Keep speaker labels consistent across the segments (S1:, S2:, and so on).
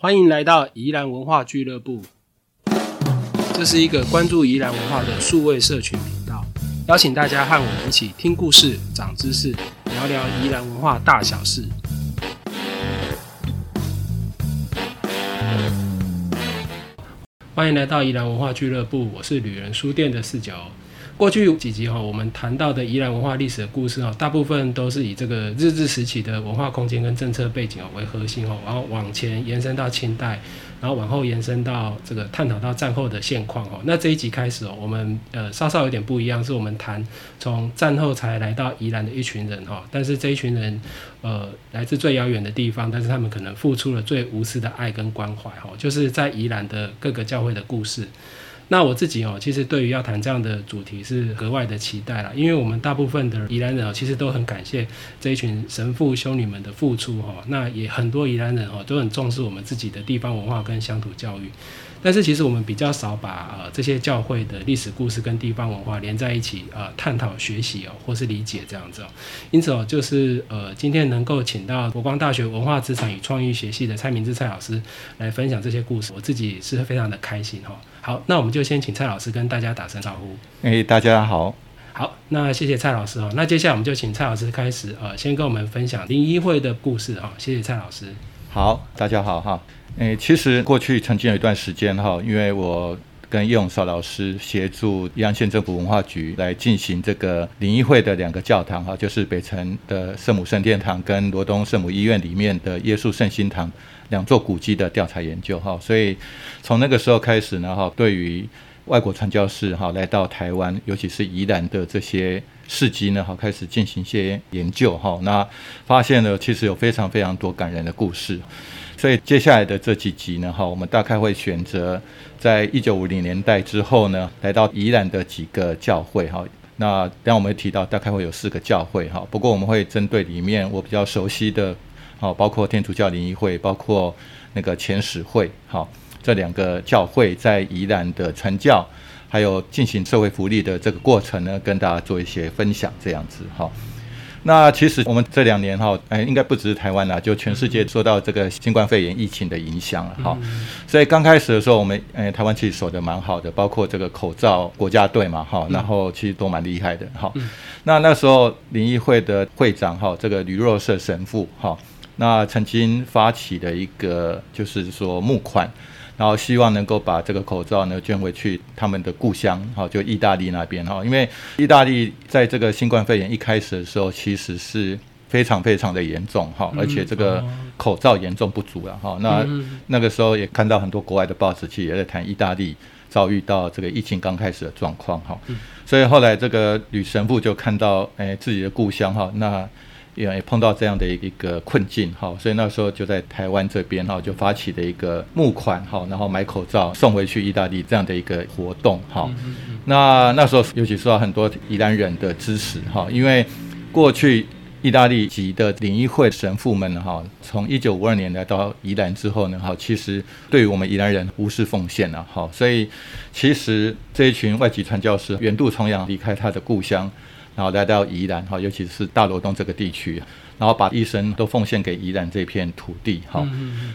S1: 欢迎来到宜兰文化俱乐部，这是一个关注宜兰文化的数位社群频道，邀请大家和我们一起听故事、长知识，聊聊宜兰文化大小事。欢迎来到宜兰文化俱乐部，我是旅人书店的四九。过去几集哈，我们谈到的宜兰文化历史的故事哈，大部分都是以这个日治时期的文化空间跟政策背景哦为核心哦，然后往前延伸到清代，然后往后延伸到这个探讨到战后的现况哦。那这一集开始哦，我们呃稍稍有点不一样，是我们谈从战后才来到宜兰的一群人哈，但是这一群人呃来自最遥远的地方，但是他们可能付出了最无私的爱跟关怀哈，就是在宜兰的各个教会的故事。那我自己哦，其实对于要谈这样的主题是格外的期待啦，因为我们大部分的宜兰人哦，其实都很感谢这一群神父修女们的付出哈。那也很多宜兰人哦，都很重视我们自己的地方文化跟乡土教育。但是其实我们比较少把呃这些教会的历史故事跟地方文化连在一起呃探讨学习哦或是理解这样子哦，因此哦就是呃今天能够请到国光大学文化资产与创意学系的蔡明志蔡老师来分享这些故事，我自己是非常的开心哈。好，那我们就先请蔡老师跟大家打声招呼。
S2: 哎，大家好。
S1: 好，那谢谢蔡老师哦。那接下来我们就请蔡老师开始呃先跟我们分享林一会的故事哈。谢谢蔡老师。
S2: 好，大家好哈。诶，其实过去曾经有一段时间哈，因为我跟叶永绍老师协助宜安县政府文化局来进行这个灵异会的两个教堂哈，就是北城的圣母圣殿堂跟罗东圣母医院里面的耶稣圣心堂两座古迹的调查研究哈，所以从那个时候开始呢哈，对于外国传教士哈来到台湾，尤其是宜兰的这些事迹呢哈，开始进行一些研究哈，那发现了其实有非常非常多感人的故事。所以接下来的这几集呢，哈，我们大概会选择在一九五零年代之后呢，来到宜兰的几个教会，哈。那刚我们提到，大概会有四个教会，哈。不过我们会针对里面我比较熟悉的，好，包括天主教灵医会，包括那个前使会，好，这两个教会在宜兰的传教，还有进行社会福利的这个过程呢，跟大家做一些分享，这样子，哈。那其实我们这两年哈，哎，应该不只是台湾啦，就全世界受到这个新冠肺炎疫情的影响了哈。所以刚开始的时候，我们哎，台湾其实守得蛮好的，包括这个口罩国家队嘛哈，然后其实都蛮厉害的哈。那那时候灵异会的会长哈，这个吕若瑟神父哈，那曾经发起的一个就是说募款。然后希望能够把这个口罩呢捐回去他们的故乡，好，就意大利那边哈，因为意大利在这个新冠肺炎一开始的时候，其实是非常非常的严重哈，而且这个口罩严重不足了哈。那那个时候也看到很多国外的报纸，其实也在谈意大利遭遇到这个疫情刚开始的状况哈。所以后来这个吕神父就看到，哎，自己的故乡哈，那。也碰到这样的一个困境哈，所以那时候就在台湾这边哈，就发起的一个募款哈，然后买口罩送回去意大利这样的一个活动哈。那那时候尤其受到很多宜兰人的支持哈，因为过去意大利籍的灵医会神父们哈，从一九五二年来到宜兰之后呢哈，其实对于我们宜兰人无私奉献了哈，所以其实这一群外籍传教士远渡重洋离开他的故乡。然后来到宜兰哈，尤其是大罗东这个地区，然后把一生都奉献给宜兰这片土地哈。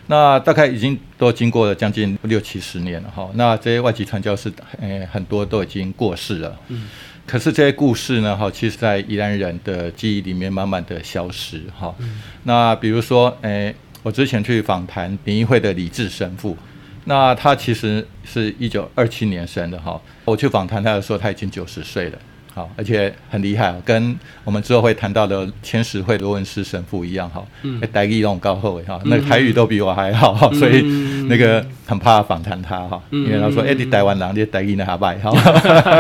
S2: 那大概已经都经过了将近六七十年了哈。那这些外籍传教士，诶，很多都已经过世了。嗯。可是这些故事呢，哈，其实在宜兰人的记忆里面慢慢的消失哈。那比如说，诶，我之前去访谈联谊会的李志神父，那他其实是一九二七年生的哈。我去访谈他的时候，他已经九十岁了。好，而且很厉害，跟我们之后会谈到的千石会罗文斯神父一样，哈，台语那种高后位哈，那个台语都比我还好，所以那个很怕访谈他哈，因为他说，哎，你台湾人，你台语那还败哈，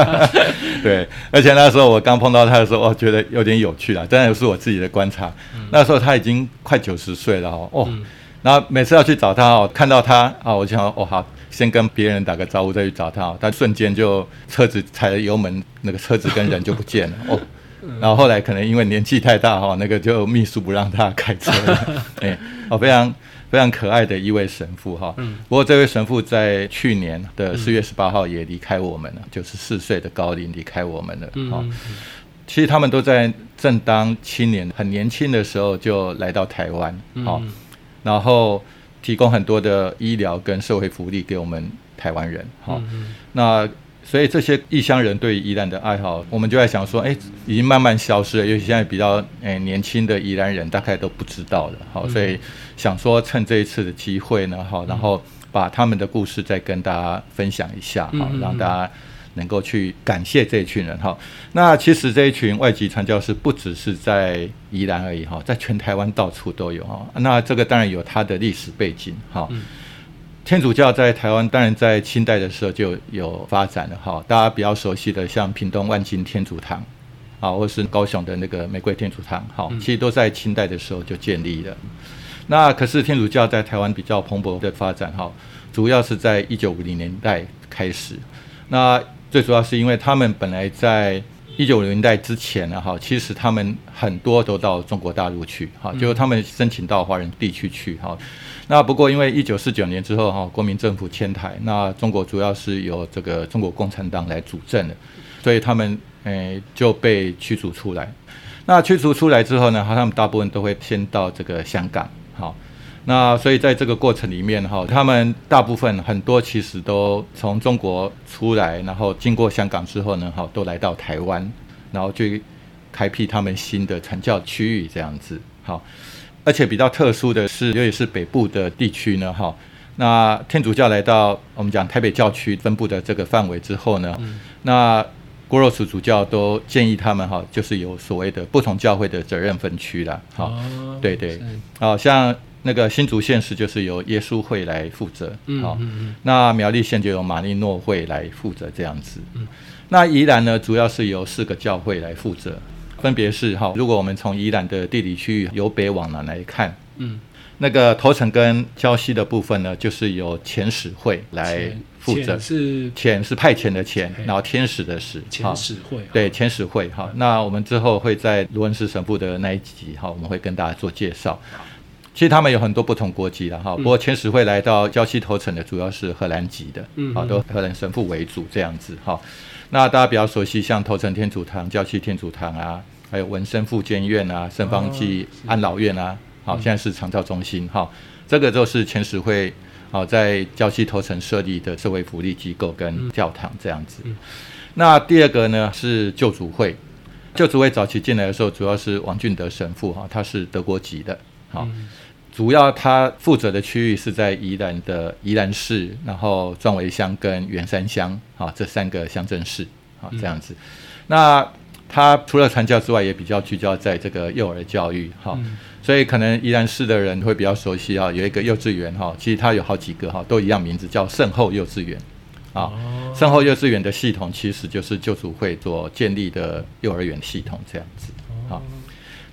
S2: 对，而且那时候我刚碰到他的时候，我觉得有点有趣啦，当然是我自己的观察，那时候他已经快九十岁了哈，哦，然后每次要去找他哦，看到他啊，我就想，哦好。先跟别人打个招呼，再去找他。他瞬间就车子踩了油门，那个车子跟人就不见了 哦。然后后来可能因为年纪太大哈，那个就 秘书不让他开车了。哎，哦，非常非常可爱的一位神父哈。不过这位神父在去年的四月十八号也离开我们了，九十四岁的高龄离开我们了。哈，其实他们都在正当青年、很年轻的时候就来到台湾。好，然后。提供很多的医疗跟社会福利给我们台湾人。好，那所以这些异乡人对宜兰的爱好，我们就在想说，哎，已经慢慢消失了，尤其现在比较诶年轻的宜兰人大概都不知道了。好，所以想说趁这一次的机会呢，好，然后把他们的故事再跟大家分享一下，好，让大家。能够去感谢这一群人哈，那其实这一群外籍传教士不只是在宜兰而已哈，在全台湾到处都有哈。那这个当然有它的历史背景哈。天主教在台湾当然在清代的时候就有发展了哈，大家比较熟悉的像屏东万金天主堂啊，或是高雄的那个玫瑰天主堂哈，其实都在清代的时候就建立了。那可是天主教在台湾比较蓬勃的发展哈，主要是在一九五零年代开始那。最主要是因为他们本来在一九五零年代之前呢，哈，其实他们很多都到中国大陆去，哈，就是他们申请到华人地区去，哈。那不过因为一九四九年之后，哈，国民政府迁台，那中国主要是由这个中国共产党来主政的，所以他们诶就被驱逐出来。那驱逐出来之后呢，哈，他们大部分都会先到这个香港，好。那所以在这个过程里面哈，他们大部分很多其实都从中国出来，然后经过香港之后呢，哈，都来到台湾，然后去开辟他们新的传教区域这样子。好，而且比较特殊的是，尤其是北部的地区呢，哈，那天主教来到我们讲台北教区分布的这个范围之后呢，那郭若楚主教都建议他们哈，就是有所谓的不同教会的责任分区了。好，对对，好像。那个新竹县市就是由耶稣会来负责，好，那苗栗县就由马利诺会来负责这样子。那宜兰呢，主要是由四个教会来负责，分别是哈，如果我们从宜兰的地理区域由北往南来看，嗯，那个头城跟礁溪的部分呢，就是由遣使会来负责，
S1: 是
S2: 遣是派遣的遣，然后天使的使，
S1: 遣使会，
S2: 对，遣使会，好，那我们之后会在罗恩斯神父的那一集，哈，我们会跟大家做介绍。其实他们有很多不同国籍的哈，不过千使会来到礁溪头城的主要是荷兰籍的，好，都荷兰神父为主这样子哈。那大家比较熟悉像头城天主堂、礁溪天主堂啊，还有文生复健院啊、圣方济安老院啊，好，现在是长照中心哈。这个就是千使会好在礁溪头城设立的社会福利机构跟教堂这样子。那第二个呢是救主会，救主会早期进来的时候主要是王俊德神父哈，他是德国籍的，好。主要他负责的区域是在宜兰的宜兰市，然后壮围乡跟员山乡，啊，这三个乡镇市，啊，这样子。那他除了传教之外，也比较聚焦在这个幼儿教育，哈，所以可能宜兰市的人会比较熟悉啊，有一个幼稚园，哈，其实它有好几个，哈，都一样名字，叫圣后幼稚园，啊，圣后幼稚园的系统其实就是救主会所建立的幼儿园系统，这样子，好。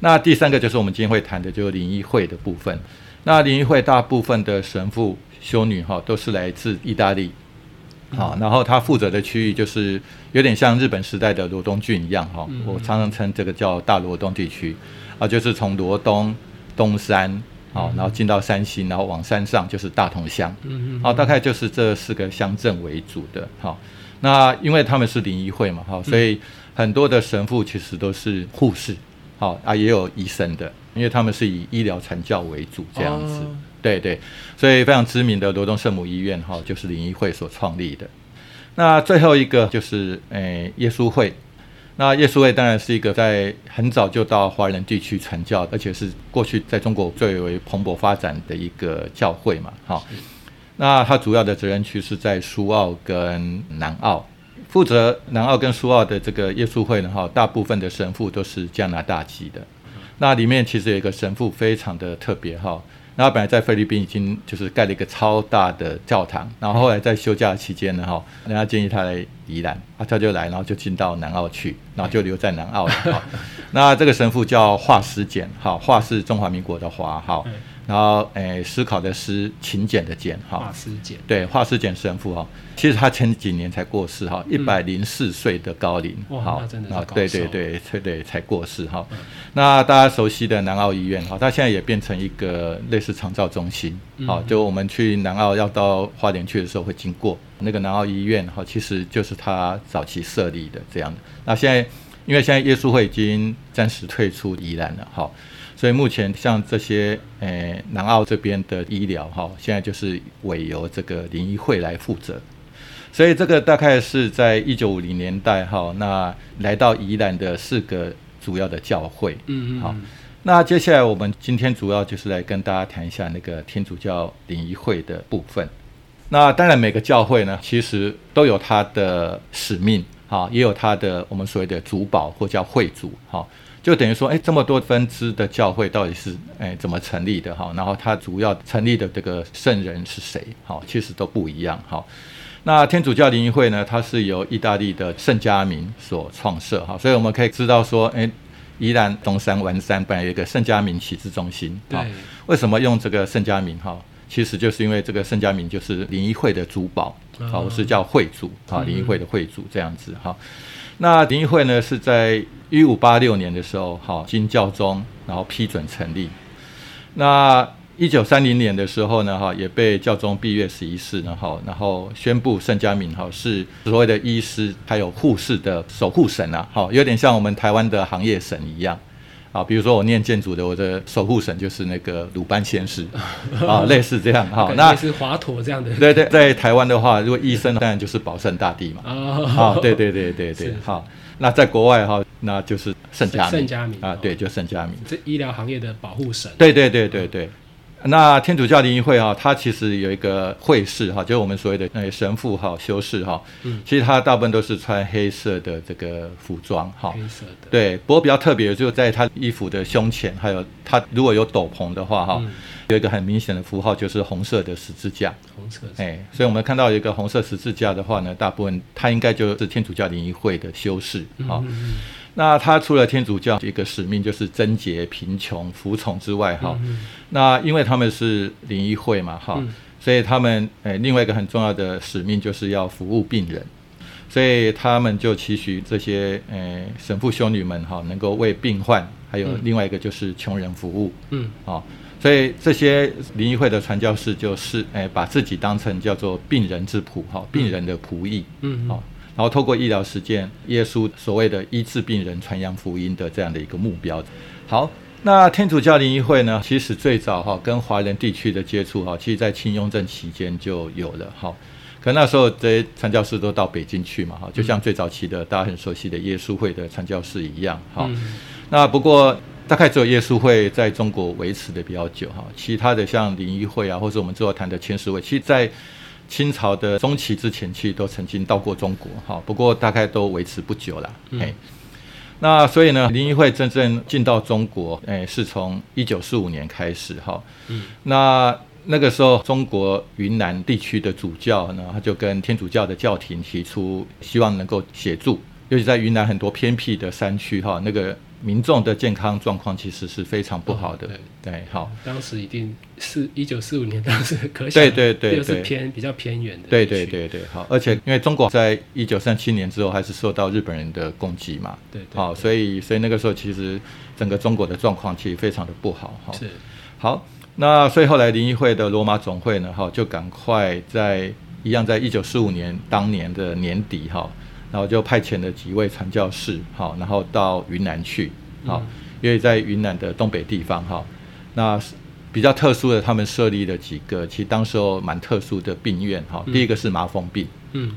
S2: 那第三个就是我们今天会谈的，就是灵异会的部分。那灵异会大部分的神父、修女哈，都是来自意大利，好，然后他负责的区域就是有点像日本时代的罗东郡一样哈。我常常称这个叫大罗东地区啊，就是从罗东东山好，然后进到山西，然后往山上就是大同乡，嗯好，大概就是这四个乡镇为主的。好，那因为他们是灵异会嘛，哈，所以很多的神父其实都是护士。好啊，也有医生的，因为他们是以医疗传教为主这样子，对对，所以非常知名的罗东圣母医院哈，就是灵医会所创立的。那最后一个就是诶耶稣会，那耶稣会当然是一个在很早就到华人地区传教，而且是过去在中国最为蓬勃发展的一个教会嘛，哈。那它主要的责任区是在苏澳跟南澳。负责南澳跟苏澳的这个耶稣会呢，哈，大部分的神父都是加拿大籍的。那里面其实有一个神父非常的特别，哈。那本来在菲律宾已经就是盖了一个超大的教堂，然后后来在休假期间呢，哈，人家建议他来宜兰，啊，他就来，然后就进到南澳去，然后就留在南澳了。那这个神父叫华师简，哈，华是中华民国的华，哈。然后，诶，思考的思，勤俭的俭，
S1: 哈，华思俭，
S2: 对，华思俭神父哈，其实他前几年才过世哈，一百零四岁的高龄，
S1: 好，真的
S2: 对对对对对，才过世哈。那大家熟悉的南澳医院哈，它现在也变成一个类似长照中心，好，就我们去南澳要到花莲去的时候会经过。那个南澳医院哈，其实就是他早期设立的这样的。那现在因为现在耶稣会已经暂时退出宜兰了，哈。所以目前像这些诶南澳这边的医疗哈，现在就是委由这个联谊会来负责。所以这个大概是在一九五零年代哈，那来到宜兰的四个主要的教会。
S1: 嗯嗯，
S2: 好，那接下来我们今天主要就是来跟大家谈一下那个天主教联谊会的部分。那当然每个教会呢，其实都有它的使命，哈，也有它的我们所谓的主保或叫会主，哈，就等于说，哎，这么多分支的教会到底是哎怎么成立的，哈，然后它主要成立的这个圣人是谁，哈，其实都不一样，哈。那天主教联谊会呢？它是由意大利的圣加明所创设哈，所以我们可以知道说，哎，宜兰东山文山本来有一个圣加明启智中心，
S1: 对，
S2: 为什么用这个圣加明哈？其实就是因为这个圣加明就是联谊会的主保，好，我是叫会主啊，联谊会的会主这样子哈。那联谊会呢是在一五八六年的时候，哈，经教宗然后批准成立，那。一九三零年的时候呢，哈也被教宗闭月十一世，呢，哈然后宣布圣加敏哈是所谓的医师还有护士的守护神啊，好有点像我们台湾的行业神一样啊。比如说我念建筑的，我的守护神就是那个鲁班先师 啊，类似这样哈。
S1: 那是华佗这样的。
S2: 对对，在台湾的话，如果医生当然就是保圣大帝嘛。啊，对对对对对，好。那在国外哈，那就是圣加
S1: 圣加明
S2: 啊，对，就圣加明，
S1: 这医疗行业的保护神。
S2: 对对对对对。那天主教联谊会哈，它其实有一个会士哈，就是我们所谓的那神父哈、修士哈。嗯。其实他大部分都是穿黑色的这个服装哈。
S1: 黑色的。
S2: 对，不过比较特别的就在他衣服的胸前，还有他如果有斗篷的话哈，有一个很明显的符号就是红色的十字架。
S1: 红色。
S2: 哎，所以我们看到一个红色十字架的话呢，大部分它应该就是天主教联谊会的修士哈。那他除了天主教一个使命就是贞洁、贫穷、服从之外，哈，那因为他们是灵医会嘛，哈，所以他们诶另外一个很重要的使命就是要服务病人，所以他们就期许这些诶神父修女们哈能够为病患，还有另外一个就是穷人服务，嗯，啊，所以这些灵医会的传教士就是诶把自己当成叫做病人之仆哈，病人的仆役，嗯，好。然后透过医疗实践，耶稣所谓的医治病人、传扬福音的这样的一个目标。好，那天主教联谊会呢，其实最早哈跟华人地区的接触哈，其实在清雍正期间就有了哈。可那时候这些传教士都到北京去嘛哈，就像最早期的大家很熟悉的耶稣会的传教士一样哈。那不过大概只有耶稣会在中国维持的比较久哈，其他的像联谊会啊，或者我们之后谈的千十会，其实在清朝的中期之前期都曾经到过中国，哈，不过大概都维持不久了。哎，那所以呢，林谊会真正进到中国，哎，是从一九四五年开始，哈。嗯。那那个时候，中国云南地区的主教呢，他就跟天主教的教廷提出，希望能够协助，尤其在云南很多偏僻的山区，哈，那个。民众的健康状况其实是非常不好的，对，好。
S1: 当时一定是一九四五年，当时 可想，
S2: 对对对，
S1: 又是偏比较偏远的，
S2: 对对对对，好。而且因为中国在一九三七年之后还是受到日本人的攻击嘛，
S1: 对对，
S2: 好，所以所以那个时候其实整个中国的状况其实非常的不好，哈。
S1: 是，
S2: 好，那所以后来联谊会的罗马总会呢，哈，就赶快在一样在一九四五年当年的年底，哈。然后就派遣了几位传教士，好，然后到云南去，好，因为在云南的东北地方，哈，那比较特殊的，他们设立了几个，其实当时候蛮特殊的病院，哈，第一个是麻风病，嗯，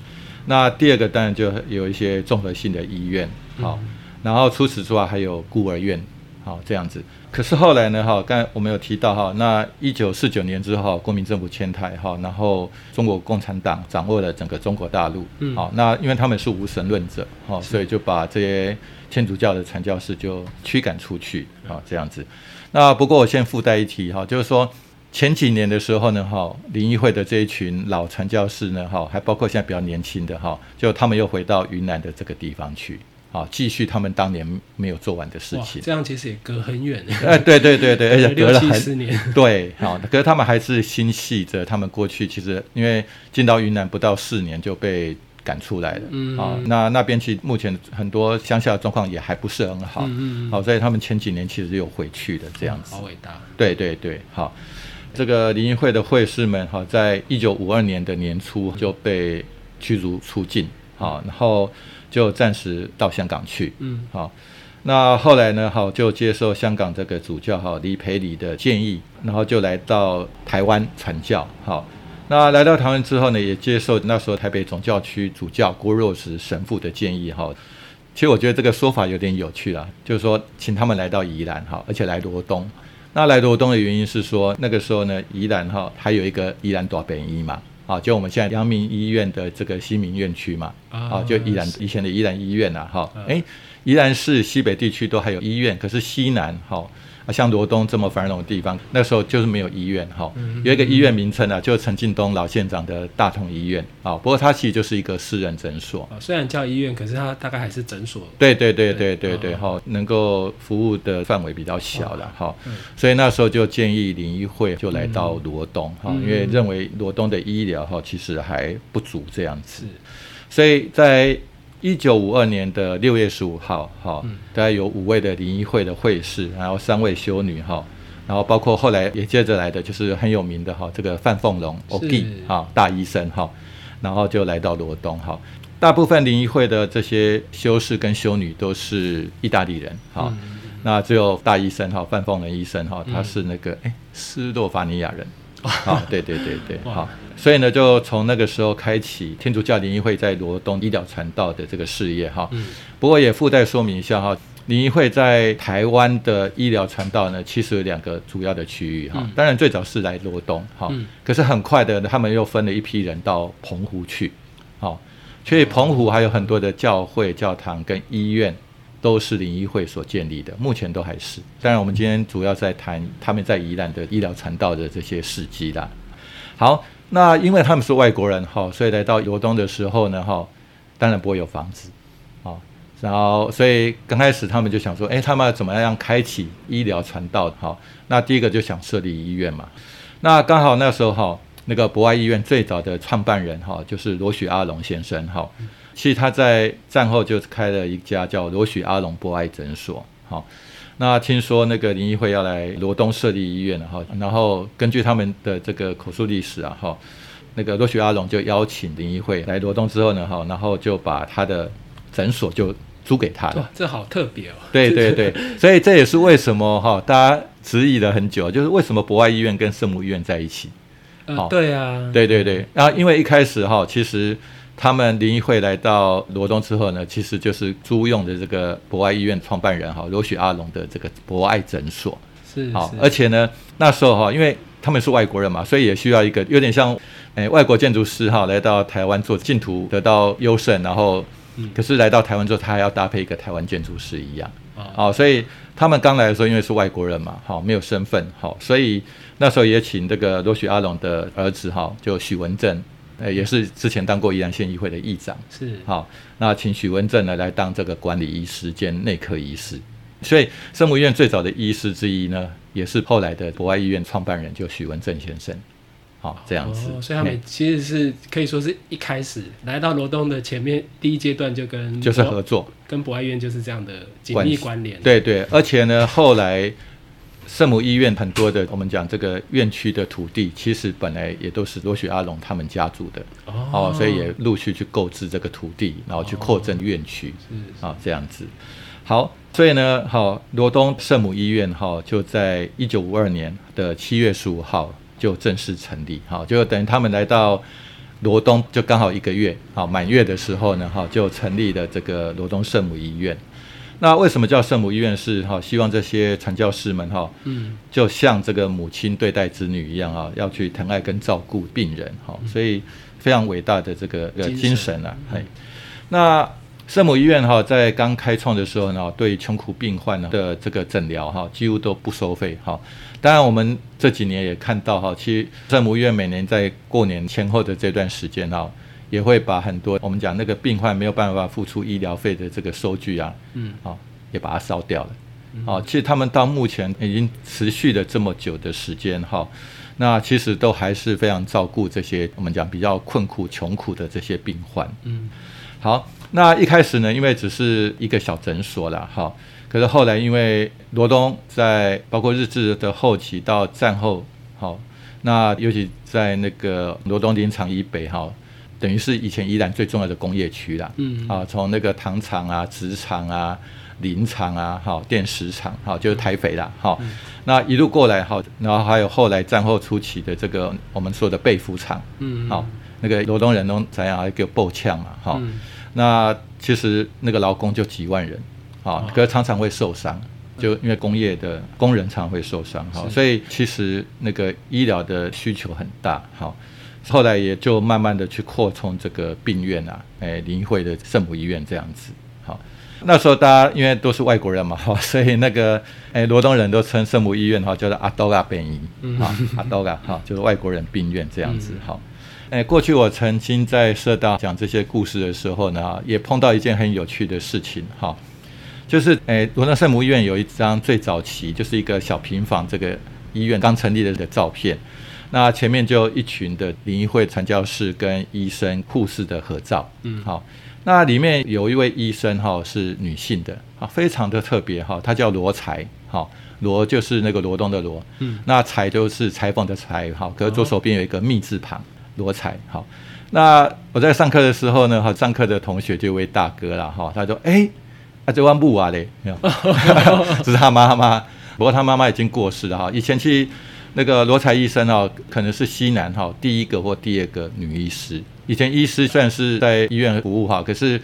S2: 那第二个当然就有一些综合性的医院，好，然后除此之外还有孤儿院。好，这样子。可是后来呢？哈，刚才我们有提到哈，那一九四九年之后，国民政府迁台哈，然后中国共产党掌握了整个中国大陆。嗯。好，那因为他们是无神论者，哈，所以就把这些天主教的传教士就驱赶出去。啊，这样子。那不过我先附带一提哈，就是说前几年的时候呢，哈，灵异会的这一群老传教士呢，哈，还包括现在比较年轻的哈，就他们又回到云南的这个地方去。啊，继续他们当年没有做完的事情。
S1: 这样其实也隔很远。
S2: 哎，对对对对，而且隔了
S1: 很十年。
S2: 对，好，可是他们还是心系着他们过去，其实因为进到云南不到四年就被赶出来了。嗯。啊，那那边其实目前很多乡下的状况也还不是很好。嗯嗯。好，所以他们前几年其实有回去的这样子。
S1: 好伟大。
S2: 对对对，好，这个联谊会的会士们，哈，在一九五二年的年初就被驱逐出境。好，然后。就暂时到香港去，嗯，好，那后来呢，好就接受香港这个主教哈李培礼的建议，然后就来到台湾传教。好，那来到台湾之后呢，也接受那时候台北总教区主教郭若石神父的建议。哈，其实我觉得这个说法有点有趣啊，就是说请他们来到宜兰，哈，而且来罗东。那来罗东的原因是说，那个时候呢，宜兰哈还有一个宜兰大本营嘛，啊，就我们现在阳明医院的这个西明院区嘛，啊，就宜兰以前的宜兰医院呐，哈，哎。宜兰市西北地区都还有医院，可是西南哈啊，像罗东这么繁荣的地方，那时候就是没有医院哈。有一个医院名称啊，就是陈进东老县长的大同医院啊。不过它其实就是一个私人诊所。
S1: 虽然叫医院，可是它大概还是诊所。
S2: 对对对对对对哈，能够服务的范围比较小了哈。所以那时候就建议林医会就来到罗东哈，因为认为罗东的医疗哈其实还不足这样子。所以在一九五二年的六月十五号，哈，大概有五位的灵医会的会士，然后三位修女，哈，然后包括后来也接着来的就是很有名的哈，这个范凤龙，O.K. 哈，大医生，哈，然后就来到罗东，哈，大部分灵医会的这些修士跟修女都是意大利人，哈，那只有大医生，哈，范凤龙医生，哈，他是那个哎斯洛伐尼亚人。啊，对对对对，好，所以呢，就从那个时候开启天主教联谊会在罗东医疗传道的这个事业哈。嗯。不过也附带说明一下哈，联谊会在台湾的医疗传道呢，其实有两个主要的区域哈。当然最早是来罗东哈，可是很快的，他们又分了一批人到澎湖去，好，所以澎湖还有很多的教会、教堂跟医院。都是林医会所建立的，目前都还是。当然，我们今天主要在谈他们在宜兰的医疗传道的这些事迹啦。好，那因为他们是外国人哈，所以来到罗东的时候呢哈，当然不会有房子，啊，然后所以刚开始他们就想说，哎，他们要怎么样开启医疗传道？哈，那第一个就想设立医院嘛。那刚好那时候哈，那个博爱医院最早的创办人哈，就是罗许阿龙先生哈。其实他在战后就开了一家叫罗许阿龙博爱诊所，好，那听说那个林义会要来罗东设立医院了哈，然后根据他们的这个口述历史啊哈，那个罗许阿龙就邀请林义会来罗东之后呢哈，然后就把他的诊所就租给他了，
S1: 这好特别哦。
S2: 对对对，所以这也是为什么哈，大家质疑了很久，就是为什么博爱医院跟圣母医院在一起？
S1: 好，对啊，
S2: 对对对，然后因为一开始哈，其实。他们林医会来到罗东之后呢，其实就是租用的这个博爱医院创办人哈罗许阿龙的这个博爱诊所，
S1: 是好，
S2: 而且呢那时候哈，因为他们是外国人嘛，所以也需要一个有点像诶外国建筑师哈来到台湾做净土得到优胜，然后可是来到台湾之后，他还要搭配一个台湾建筑师一样，啊，所以他们刚来的时候，因为是外国人嘛，好没有身份，好，所以那时候也请这个罗许阿龙的儿子哈，就许文正。呃，也是之前当过宜兰县议会的议长，
S1: 是。
S2: 好，那请许文正呢来当这个管理医师兼内科医师，所以生母医院最早的医师之一呢，也是后来的博爱医院创办人，就许文正先生，好这样子，
S1: 所以他们其实是可以说是一开始来到罗东的前面第一阶段就跟
S2: 就是合作，
S1: 跟博爱医院就是这样的紧密关联，
S2: 对对，而且呢后来。圣母医院很多的，我们讲这个院区的土地，其实本来也都是罗许阿龙他们家族的哦，所以也陆续去购置这个土地，然后去扩增院区，啊，这样子。好，所以呢，好，罗东圣母医院哈就在一九五二年的七月十五号就正式成立，好，就等于他们来到罗东就刚好一个月，好满月的时候呢，哈就成立了这个罗东圣母医院。那为什么叫圣母医院？是哈，希望这些传教士们哈，嗯，就像这个母亲对待子女一样啊，要去疼爱跟照顾病人哈，所以非常伟大的这个精神啊。嘿，那圣母医院哈，在刚开创的时候呢，对穷苦病患的这个诊疗哈，几乎都不收费哈。当然，我们这几年也看到哈，其实圣母医院每年在过年前后的这段时间哈。也会把很多我们讲那个病患没有办法付出医疗费的这个收据啊，嗯，啊，也把它烧掉了，啊，其实他们到目前已经持续了这么久的时间哈，那其实都还是非常照顾这些我们讲比较困苦穷苦的这些病患，嗯，好，那一开始呢，因为只是一个小诊所了哈，可是后来因为罗东在包括日治的后期到战后，好，那尤其在那个罗东林场以北哈。等于是以前宜兰最重要的工业区啦，嗯啊，从那个糖厂啊、纸厂啊、林场啊，哈，电石厂，哈，就是台肥啦，哈。那一路过来，哈，然后还有后来战后初期的这个我们说的被服厂，嗯，好，那个罗东人都怎样，还给步枪嘛，哈。那其实那个劳工就几万人，啊，可是常常会受伤，就因为工业的工人常会受伤，哈，所以其实那个医疗的需求很大，好。后来也就慢慢的去扩充这个病院啊，哎，林会的圣母医院这样子。好，那时候大家因为都是外国人嘛，哈，所以那个哎罗东人都称圣母医院哈叫做阿多嘎病院，啊，阿多嘎哈就是外国人病院这样子。好，哎，过去我曾经在社大讲这些故事的时候呢，也碰到一件很有趣的事情，哈，就是哎罗东圣母医院有一张最早期就是一个小平房这个医院刚成立的的照片。那前面就一群的灵医会传教士跟医生护士的合照，嗯，好，那里面有一位医生哈是女性的，啊，非常的特别哈，她叫罗才，好，罗就是那个罗东的罗，嗯，那裁就是裁缝的裁，哈，可是左手边有一个密字旁，罗才，好，那我在上课的时候呢，哈，上课的同学就一位大哥了，哈，他说，哎，啊这弯布啊嘞，这 是他妈妈，不过他妈妈已经过世了哈，以前去。那个罗才医生哦，可能是西南哈第一个或第二个女医师。以前医师虽然是在医院服务哈，可是，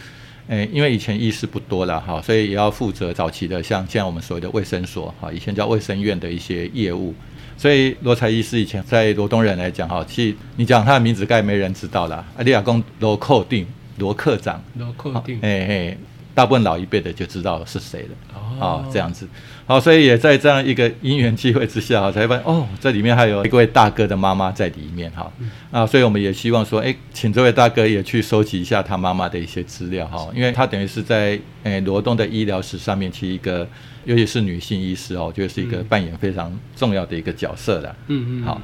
S2: 诶，因为以前医师不多了哈，所以也要负责早期的像现在我们所谓的卫生所哈，以前叫卫生院的一些业务。所以罗才医师以前在罗东人来讲哈，其实你讲他的名字，该没人知道了。阿利亚公罗寇定罗科长，
S1: 罗寇定，
S2: 哎哎。大部分老一辈的就知道是谁了，哦，这样子，好，所以也在这样一个因缘机会之下，才发现哦，这里面还有一位大哥的妈妈在里面，哈，啊，所以我们也希望说，哎，请这位大哥也去收集一下他妈妈的一些资料，哈，因为他等于是在诶罗东的医疗史上面，其实一个，尤其是女性医师哦，我觉得是一个扮演非常重要的一个角色的，嗯嗯，好，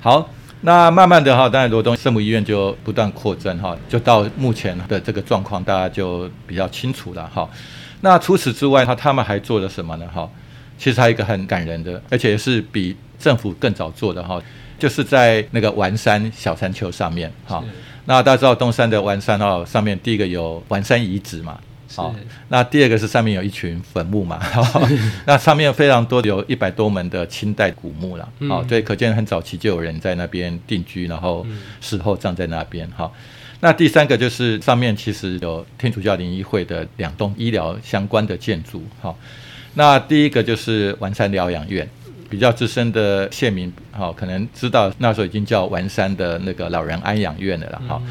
S2: 好。那慢慢的哈，当然罗东圣母医院就不断扩增哈，就到目前的这个状况，大家就比较清楚了哈。那除此之外，他他们还做了什么呢？哈，其实还有一个很感人的，而且是比政府更早做的哈，就是在那个丸山小山丘上面哈。那大家知道东山的丸山哦，上面第一个有丸山遗址嘛。好，那第二个是上面有一群坟墓嘛，那上面非常多，有一百多门的清代古墓了，好，所以可见很早期就有人在那边定居，然后死后葬在那边。哈，那第三个就是上面其实有天主教灵医会的两栋医疗相关的建筑。哈，那第一个就是完山疗养院，比较资深的县民，好，可能知道那时候已经叫完山的那个老人安养院的了，哈。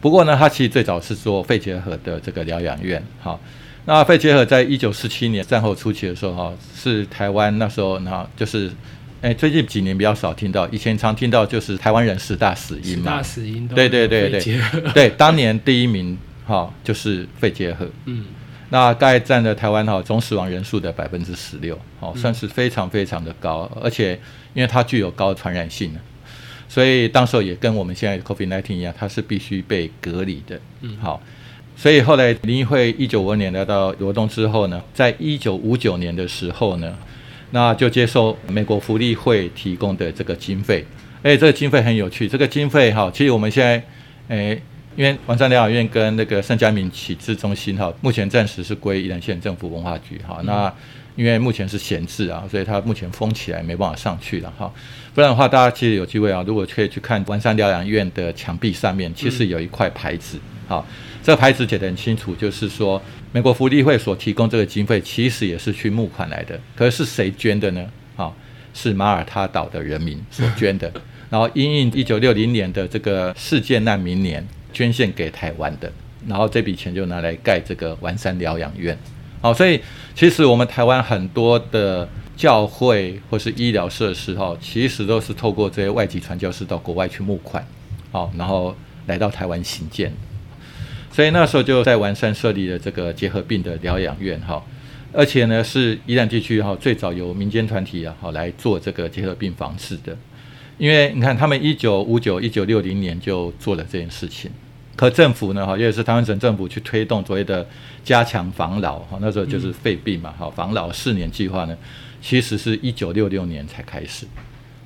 S2: 不过呢，他其实最早是做肺结核的这个疗养院。好，那肺结核在一九四七年战后初期的时候，哈，是台湾那时候，那就是，哎，最近几年比较少听到，以前常听到就是台湾人十大死因嘛。
S1: 十大死因。
S2: 对对对对。对，当年第一名哈就是肺结核。嗯。那大概占了台湾哈总死亡人数的百分之十六，哦，算是非常非常的高，而且因为它具有高传染性。所以当时候也跟我们现在 COVID-19 一样，它是必须被隔离的。嗯，好，所以后来林议会一九五二年来到罗东之后呢，在一九五九年的时候呢，那就接受美国福利会提供的这个经费。哎，这个经费很有趣，这个经费哈，其实我们现在，哎，因为完善疗养院跟那个盛家明启智中心哈，目前暂时是归宜兰县政府文化局哈，那。因为目前是闲置啊，所以它目前封起来，没办法上去了哈。不然的话，大家其实有机会啊，如果可以去看完善疗养院的墙壁上面，其实有一块牌子，好，这个牌子写得很清楚，就是说美国福利会所提供这个经费，其实也是去募款来的。可是谁捐的呢？好，是马耳他岛的人民所捐的，然后因应一九六零年的这个世界难民年捐献给台湾的，然后这笔钱就拿来盖这个完山疗养院。好，所以其实我们台湾很多的教会或是医疗设施，哈，其实都是透过这些外籍传教士到国外去募款，好，然后来到台湾行建。所以那时候就在完善设立了这个结核病的疗养院，哈，而且呢是宜兰地区哈最早由民间团体啊，好来做这个结核病防治的。因为你看他们一九五九、一九六零年就做了这件事情。可政府呢，哈，也是台湾省政府去推动所谓的加强防老，哈，那时候就是肺病嘛，哈，防老四年计划呢，其实是一九六六年才开始，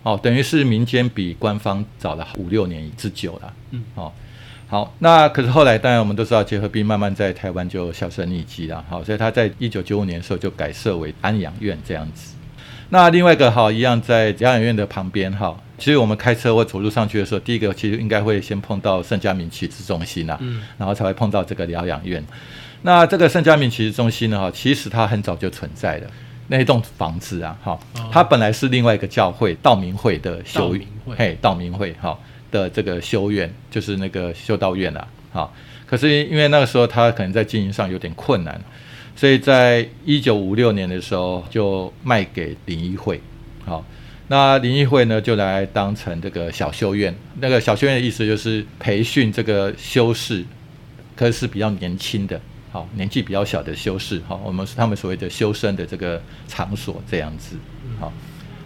S2: 哦，等于是民间比官方早了五六年之久了，嗯，哦，好，那可是后来当然我们都知道结核病慢慢在台湾就销声匿迹了，好，所以他在一九九五年的时候就改设为安养院这样子。那另外一个哈一样在疗养院的旁边哈，其实我们开车或走路上去的时候，第一个其实应该会先碰到圣家明启智中心呐，嗯，然后才会碰到这个疗养院。那这个圣家明启智中心呢哈，其实它很早就存在的那一栋房子啊，哈，它本来是另外一个教会道明会的修
S1: 嘿
S2: 道明会哈的这个修院，就是那个修道院啊，哈，可是因为那个时候它可能在经营上有点困难。所以在一九五六年的时候，就卖给灵医会，好，那灵医会呢就来当成这个小修院。那个小修院的意思就是培训这个修士，可是比较年轻的，好，年纪比较小的修士，好，我们是他们所谓的修身的这个场所这样子，好，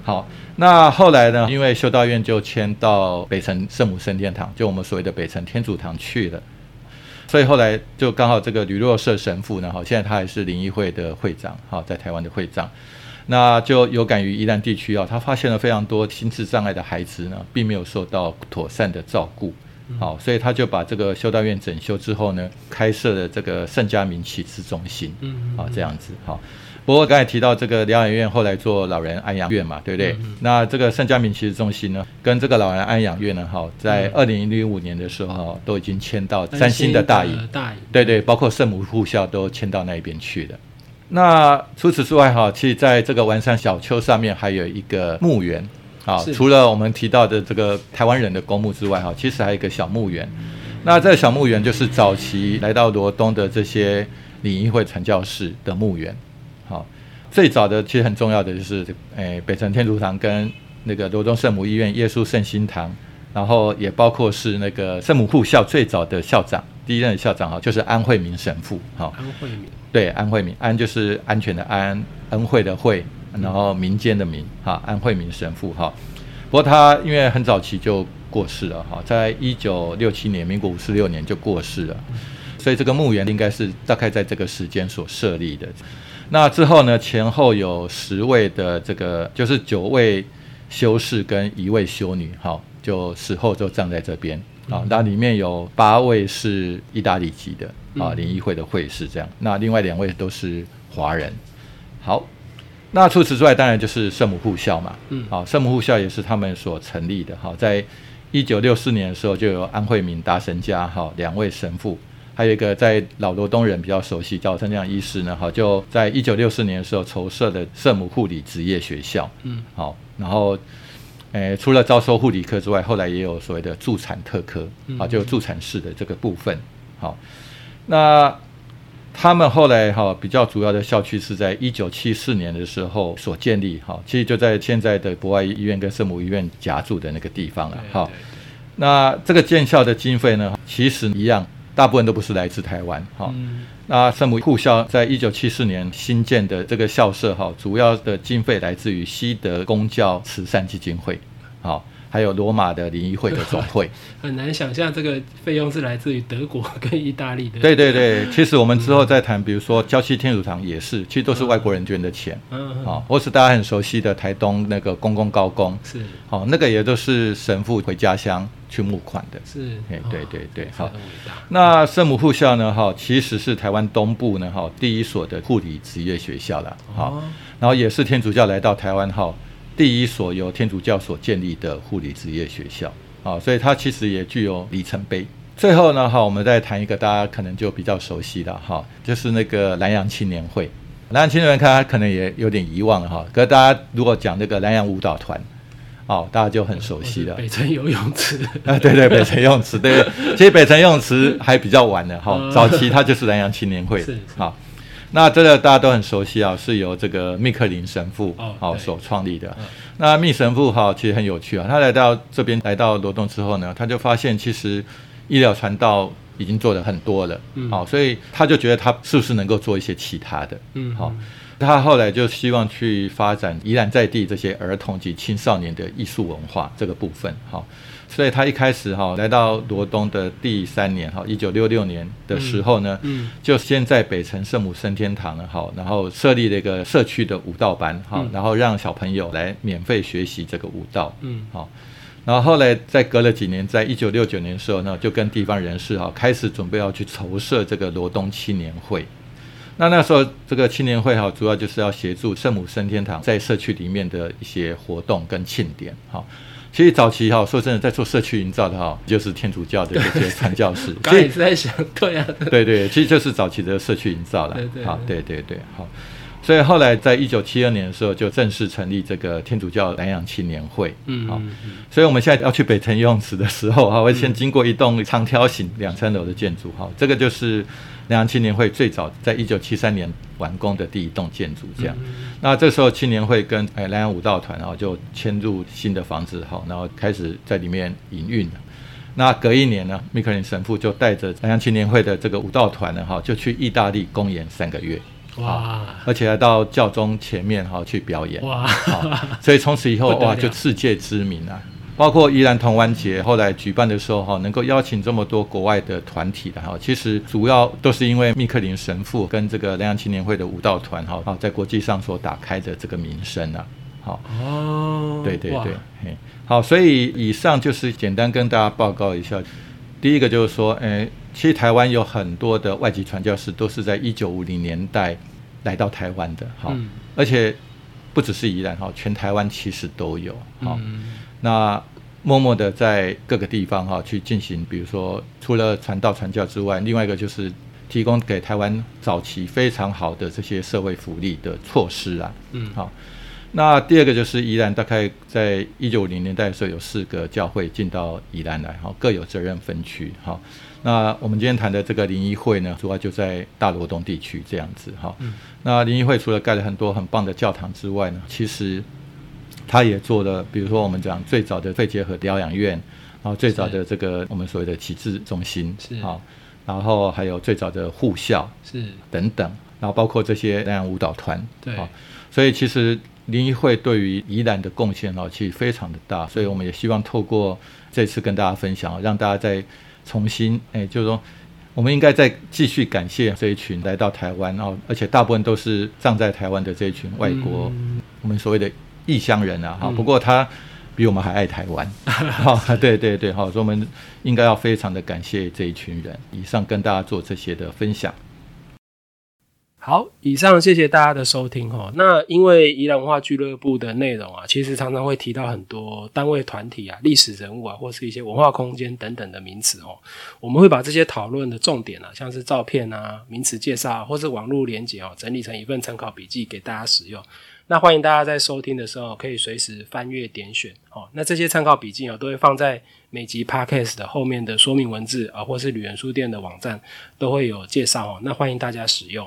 S2: 好，那后来呢，因为修道院就迁到北城圣母圣殿堂，就我们所谓的北城天主堂去了。所以后来就刚好这个吕若社神父呢，哈，现在他还是灵医会的会长，哈，在台湾的会长，那就有感于宜兰地区啊，他发现了非常多心智障碍的孩子呢，并没有受到妥善的照顾，好，所以他就把这个修道院整修之后呢，开设了这个圣家明启智中心，嗯，啊，这样子，好。不过刚才提到这个疗养院后来做老人安养院嘛，对不对？那这个圣家明其实中心呢，跟这个老人安养院呢，哈，在二零零五年的时候都已经迁到三星的大营，
S1: 大营，
S2: 对对，包括圣母护校都迁到那边去了。那除此之外，哈，其实在这个完山小丘上面还有一个墓园，啊，除了我们提到的这个台湾人的公墓之外，哈，其实还有一个小墓园。那这个小墓园就是早期来到罗东的这些礼仪会传教士的墓园。好，最早的其实很重要的就是，诶，北城天主堂跟那个罗东圣母医院耶稣圣心堂，然后也包括是那个圣母护校最早的校长，第一任校长哈，就是安慧明神父。
S1: 哈，安慧明，
S2: 对，安慧明，安就是安全的安，恩惠的惠，然后民间的民，哈，安慧明神父哈。不过他因为很早期就过世了哈，在一九六七年，民国五十六年就过世了，所以这个墓园应该是大概在这个时间所设立的。那之后呢？前后有十位的这个，就是九位修士跟一位修女，好，就死后就葬在这边啊。那里面有八位是意大利籍的啊，联谊会的会士这样。那另外两位都是华人。好，那除此之外，当然就是圣母护校嘛。嗯，好，圣母护校也是他们所成立的。好，在一九六四年的时候，就有安惠敏达神家，哈，两位神父。还有一个在老罗东人比较熟悉，叫陈亮医师呢，哈，就在一九六四年的时候筹设的圣母护理职业学校，嗯，好，然后，诶，除了招收护理科之外，后来也有所谓的助产特科，啊，就助产士的这个部分，好，那他们后来哈比较主要的校区是在一九七四年的时候所建立，哈，其实就在现在的博爱医院跟圣母医院夹住的那个地方了，哈，那这个建校的经费呢，其实一样。大部分都不是来自台湾，哈。那圣母护校在一九七四年新建的这个校舍，哈，主要的经费来自于西德公教慈善基金会，好，还有罗马的联谊会的总会。
S1: 很难想象这个费用是来自于德国跟意大利的。
S2: 对对对，其实我们之后再谈，比如说郊区天主堂也是，其实都是外国人捐的钱，嗯，好，或是大家很熟悉的台东那个公公高公，
S1: 是，
S2: 好，那个也都是神父回家乡。去募款的
S1: 是，
S2: 哎，对对对，好。那圣母护校呢？哈，其实是台湾东部呢，哈，第一所的护理职业学校了，好。然后也是天主教来到台湾后第一所由天主教所建立的护理职业学校，啊，所以它其实也具有里程碑。最后呢，哈，我们再谈一个大家可能就比较熟悉的哈，就是那个南洋青年会。南洋青年会，大家可能也有点遗忘了哈。可是大家如果讲这个南洋舞蹈团。哦，大家就很熟悉了。
S1: 北城游泳池
S2: 啊，对对，北城游泳池，对。其实北城游泳池还比较晚的哈，早期它就是南洋青年会。好，那这个大家都很熟悉啊，是由这个密克林神父哦所创立的。那密神父哈，其实很有趣啊。他来到这边，来到罗东之后呢，他就发现其实医疗传道已经做的很多了。嗯。好，所以他就觉得他是不是能够做一些其他的？嗯。好。他后来就希望去发展宜兰在地这些儿童及青少年的艺术文化这个部分，哈，所以他一开始哈来到罗东的第三年，哈，一九六六年的时候呢，嗯，就先在北城圣母升天堂呢，哈，然后设立了一个社区的舞蹈班，哈，然后让小朋友来免费学习这个舞蹈，嗯，好，然后后来再隔了几年，在一九六九年的时候呢，就跟地方人士哈开始准备要去筹设这个罗东青年会。那那时候这个青年会哈，主要就是要协助圣母升天堂在社区里面的一些活动跟庆典哈。其实早期哈，说真的，在做社区营造的哈，就是天主教的这些传教士。
S1: 刚也是在想，对啊，
S2: 对对，其实就是早期的社区营造了。
S1: 对对，
S2: 好，对对对，好。所以后来在一九七二年的时候，就正式成立这个天主教南洋青年会。嗯，好。所以我们现在要去北辰游泳池的时候，哈，会先经过一栋长条形两层楼的建筑，哈，这个就是南洋青年会最早在一九七三年完工的第一栋建筑。这样，那这时候青年会跟哎南洋舞蹈团，然后就迁入新的房子，哈，然后开始在里面营运了。那隔一年呢，米克林神父就带着南洋青年会的这个舞蹈团呢，哈，就去意大利公演三个月。哇！而且还到教宗前面哈去表演哇！所以从此以后 哇就世界知名啊！包括宜兰同湾节后来举办的时候哈，能够邀请这么多国外的团体的哈，其实主要都是因为密克林神父跟这个南洋青年会的舞蹈团哈，在国际上所打开的这个名声啊！好哦，对对对，好，所以以上就是简单跟大家报告一下。第一个就是说，诶，其实台湾有很多的外籍传教士都是在一九五零年代。来到台湾的，好，而且不只是宜兰，哈，全台湾其实都有，好，那默默的在各个地方，哈，去进行，比如说除了传道传教之外，另外一个就是提供给台湾早期非常好的这些社会福利的措施啊，嗯，好，那第二个就是宜兰，大概在一九五零年代的时候，有四个教会进到宜兰来，哈，各有责任分区，哈。那我们今天谈的这个林一会呢，主要就在大罗东地区这样子哈。那林一会除了盖了很多很棒的教堂之外呢，其实他也做了，比如说我们讲最早的肺结核疗养院，然后最早的这个我们所谓的启智中心是。啊，然后还有最早的护校是。等等，然后包括这些那样舞蹈团对。啊，所以其实林一会对于宜兰的贡献哦，其实非常的大，所以我们也希望透过这次跟大家分享，让大家在重新，哎，就是说，我们应该再继续感谢这一群来到台湾，哦而且大部分都是葬在台湾的这一群外国，我们所谓的异乡人啊，哈。不过他比我们还爱台湾，哈，对对对，哈，所以我们应该要非常的感谢这一群人。以上跟大家做这些的分享。
S1: 好，以上谢谢大家的收听哈。那因为宜兰文化俱乐部的内容啊，其实常常会提到很多单位、团体啊、历史人物啊，或是一些文化空间等等的名词哦。我们会把这些讨论的重点啊，像是照片啊、名词介绍或是网络连接哦，整理成一份参考笔记给大家使用。那欢迎大家在收听的时候可以随时翻阅点选哦。那这些参考笔记哦，都会放在每集 podcast 的后面的说明文字啊，或是旅人书店的网站都会有介绍哦。那欢迎大家使用。